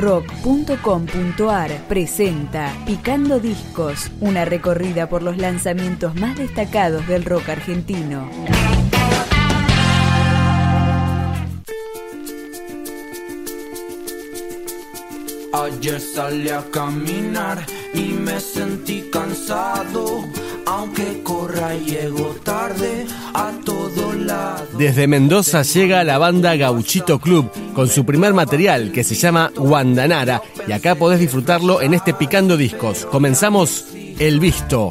rock.com.ar presenta Picando Discos, una recorrida por los lanzamientos más destacados del rock argentino. Ayer salí a caminar y me sentí cansado aunque corra llego tarde a todo lado. Desde Mendoza llega la banda Gauchito Club con su primer material que se llama Guandanara y acá podés disfrutarlo en este Picando Discos. Comenzamos El Visto.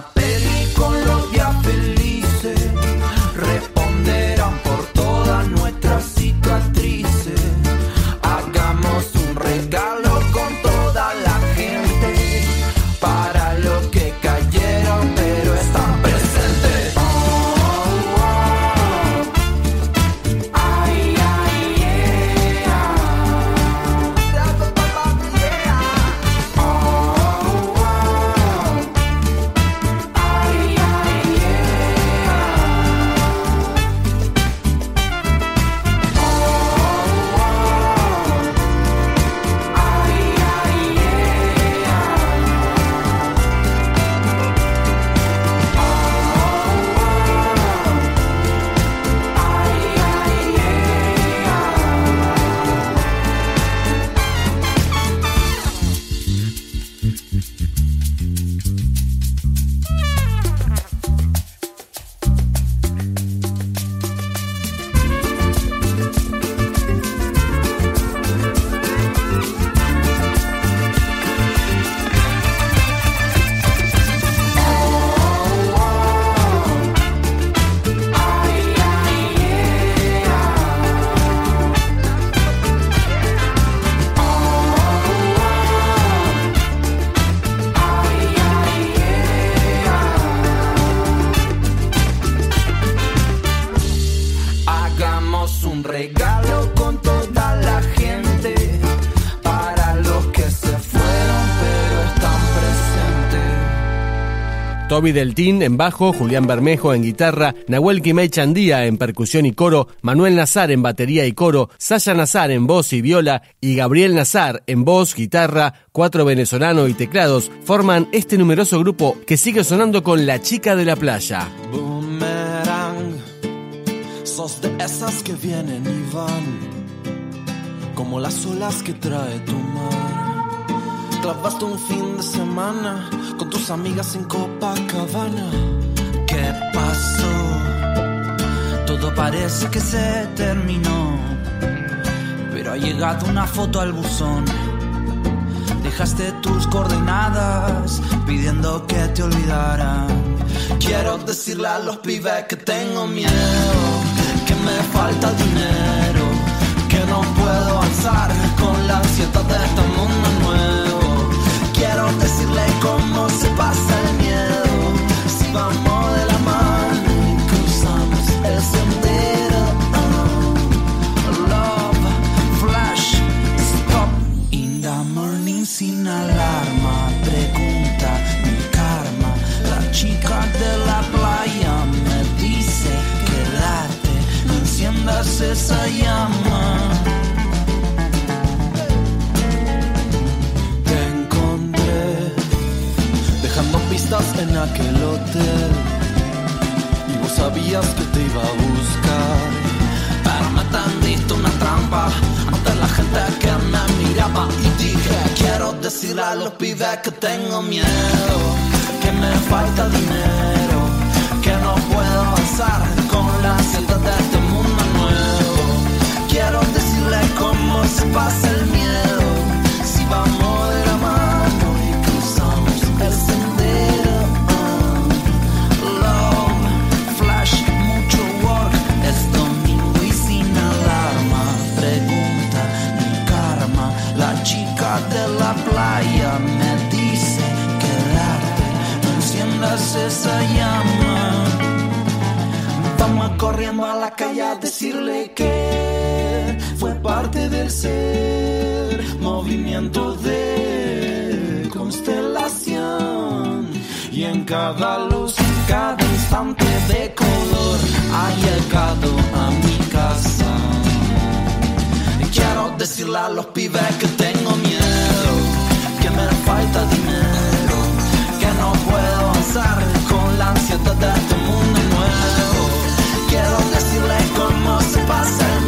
Baby. Toby Deltín en bajo, Julián Bermejo en guitarra, Nahuel Quimay Chandía en percusión y coro, Manuel Nazar en batería y coro, Sasha Nazar en voz y viola y Gabriel Nazar en voz, guitarra, cuatro venezolanos y teclados forman este numeroso grupo que sigue sonando con La Chica de la Playa. Boomerang, sos de esas que vienen y van, como las olas que trae tu mar clavaste un fin de semana con tus amigas en Copacabana. ¿Qué pasó? Todo parece que se terminó, pero ha llegado una foto al buzón. Dejaste tus coordenadas pidiendo que te olvidaran. Quiero decirle a los pibes que tengo miedo, que me falta dinero, que no puedo avanzar con la ansiedad de este mundo nuevo quiero decirle cómo se pasa dejando pistas en aquel hotel. Y no sabías que te iba a buscar. Pero me tendiste una trampa ante la gente que me miraba. Y dije, quiero decirle a los pibes que tengo miedo, que me falta dinero, que no puedo avanzar con la ansiedad de este mundo nuevo. Quiero decirle cómo se pasa el miedo, de constelación. Y en cada luz, cada instante de color, ha llegado a mi casa. Y quiero decirle a los pibes que tengo miedo, que me falta dinero, que no puedo avanzar con la ansiedad de este mundo nuevo. Quiero decirle cómo se pasa el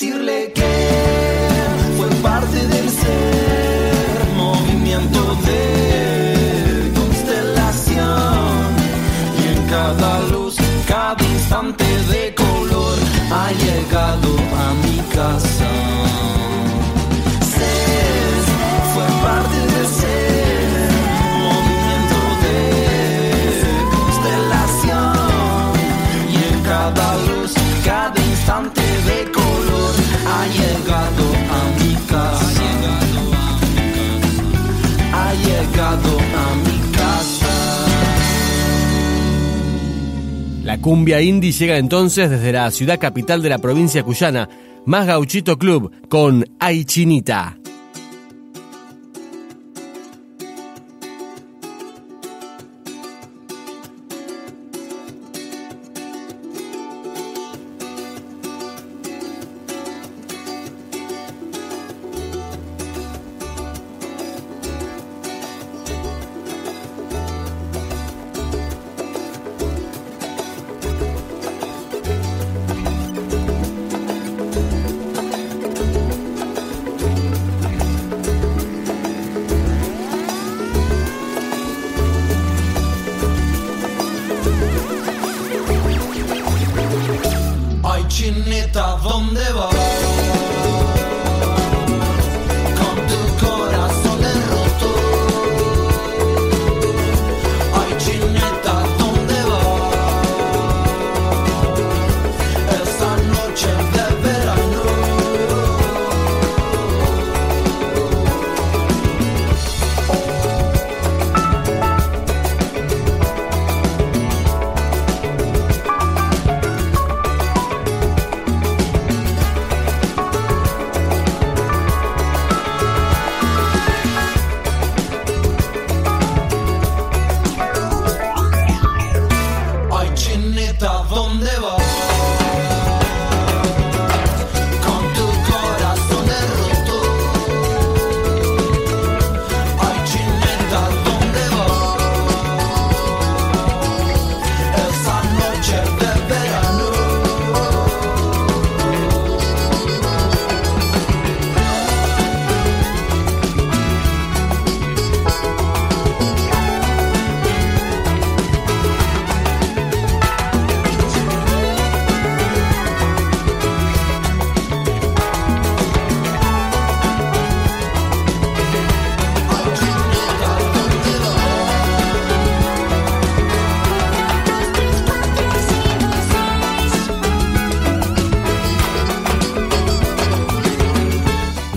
decirle que cumbia indie llega entonces desde la ciudad capital de la provincia cuyana, más gauchito club, con Ay Chinita. Cine cinita, ¿dónde vas?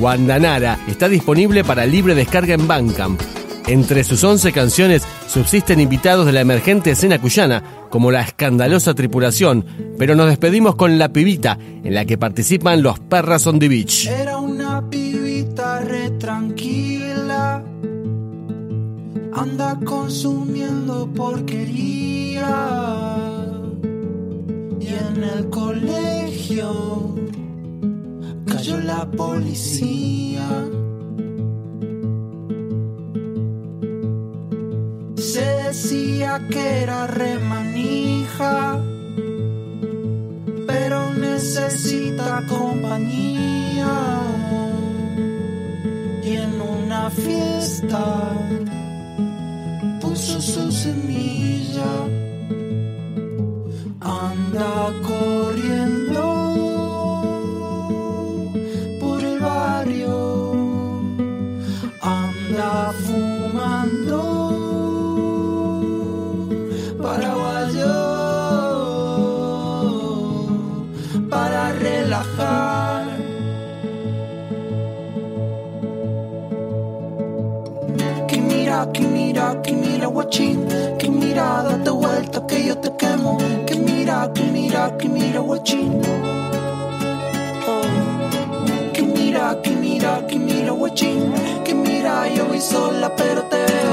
Guandanara, está disponible para libre descarga en Bandcamp. Entre sus 11 canciones subsisten invitados de la emergente escena cuyana, como la escandalosa tripulación, pero nos despedimos con La Pibita, en la que participan los Perras on the Beach. Era una pibita re tranquila, anda consumiendo porquería. Y en el colegio cayó la policía. Se decía que era remanija, pero necesita compañía. Y en una fiesta puso su semilla. Anda corriendo mira, que mira, que mira, guachín, que mira, date vuelta que yo te quemo. Que mira, que mira, que mira, guachín. Oh. Que mira, que mira, que mira, guachín. Que mira, yo voy sola, pero te veo.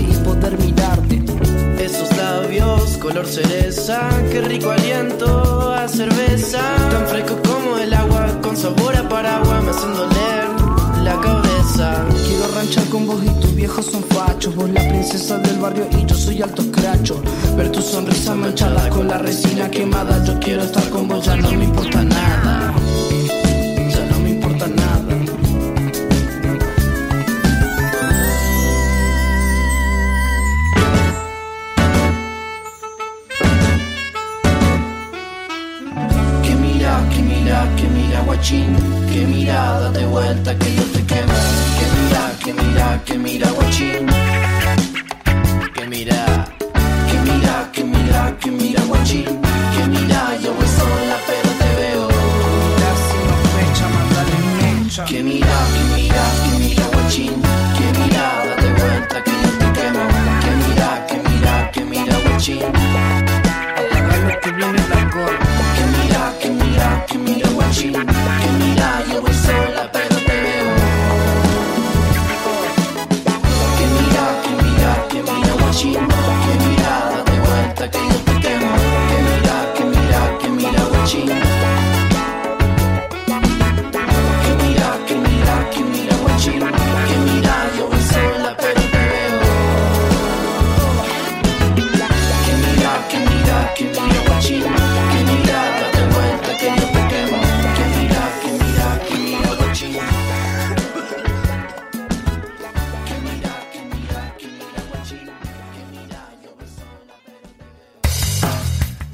Poder mirarte. Esos labios, color cereza, qué rico aliento a cerveza. Tan fresco como el agua, con sabor a paraguas, me hacen doler la cabeza. Quiero ranchar con vos y tus viejos son fachos. Vos la princesa del barrio y yo soy alto escracho. Ver tu sonrisa manchada con la resina quemada. Yo quiero estar con vos, ya no me importa nada. Que mira, date vuelta que yo te quemo. Que mira, que mira, que mira, guachín. Que mira, Que mira, que mira, que mira, guachín. Que mira, yo voy sola, pero te veo. Fecha. Que mira, que mira, que mira, guachín. Que mira, date vuelta que yo te quemo. Que mira, que mira, que mira, guachín.